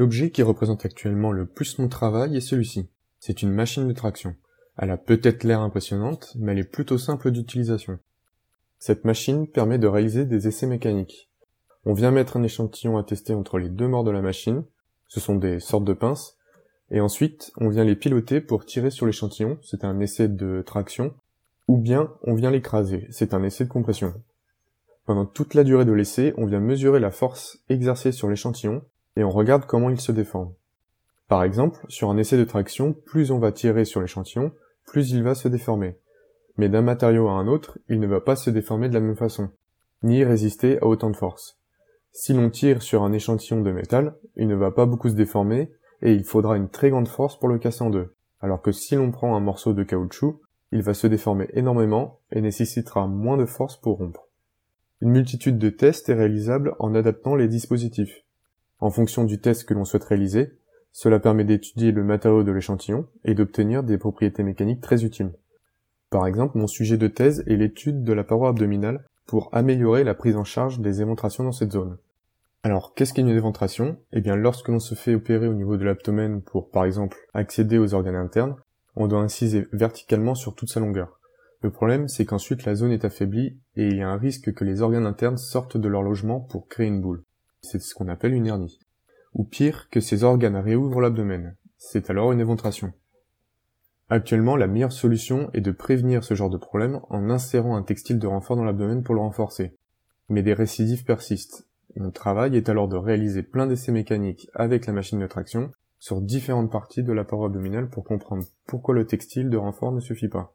L'objet qui représente actuellement le plus mon travail est celui-ci. C'est une machine de traction. Elle a peut-être l'air impressionnante, mais elle est plutôt simple d'utilisation. Cette machine permet de réaliser des essais mécaniques. On vient mettre un échantillon à tester entre les deux morts de la machine, ce sont des sortes de pinces, et ensuite on vient les piloter pour tirer sur l'échantillon, c'est un essai de traction, ou bien on vient l'écraser, c'est un essai de compression. Pendant toute la durée de l'essai, on vient mesurer la force exercée sur l'échantillon, et on regarde comment il se déforme. Par exemple, sur un essai de traction, plus on va tirer sur l'échantillon, plus il va se déformer. Mais d'un matériau à un autre, il ne va pas se déformer de la même façon, ni résister à autant de force. Si l'on tire sur un échantillon de métal, il ne va pas beaucoup se déformer, et il faudra une très grande force pour le casser en deux. Alors que si l'on prend un morceau de caoutchouc, il va se déformer énormément et nécessitera moins de force pour rompre. Une multitude de tests est réalisable en adaptant les dispositifs. En fonction du test que l'on souhaite réaliser, cela permet d'étudier le matériau de l'échantillon et d'obtenir des propriétés mécaniques très utiles. Par exemple, mon sujet de thèse est l'étude de la paroi abdominale pour améliorer la prise en charge des éventrations dans cette zone. Alors, qu'est-ce qu'une éventration? Eh bien, lorsque l'on se fait opérer au niveau de l'abdomen pour, par exemple, accéder aux organes internes, on doit inciser verticalement sur toute sa longueur. Le problème, c'est qu'ensuite la zone est affaiblie et il y a un risque que les organes internes sortent de leur logement pour créer une boule. C'est ce qu'on appelle une hernie. Ou pire, que ces organes réouvrent l'abdomen. C'est alors une éventration. Actuellement, la meilleure solution est de prévenir ce genre de problème en insérant un textile de renfort dans l'abdomen pour le renforcer. Mais des récidives persistent. Mon travail est alors de réaliser plein d'essais mécaniques avec la machine de traction sur différentes parties de la paroi abdominale pour comprendre pourquoi le textile de renfort ne suffit pas.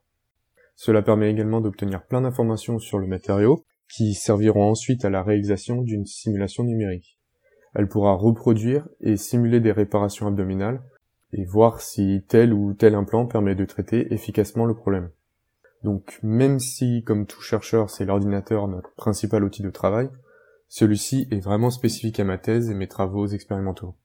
Cela permet également d'obtenir plein d'informations sur le matériau qui serviront ensuite à la réalisation d'une simulation numérique. Elle pourra reproduire et simuler des réparations abdominales et voir si tel ou tel implant permet de traiter efficacement le problème. Donc même si, comme tout chercheur, c'est l'ordinateur notre principal outil de travail, celui-ci est vraiment spécifique à ma thèse et mes travaux expérimentaux.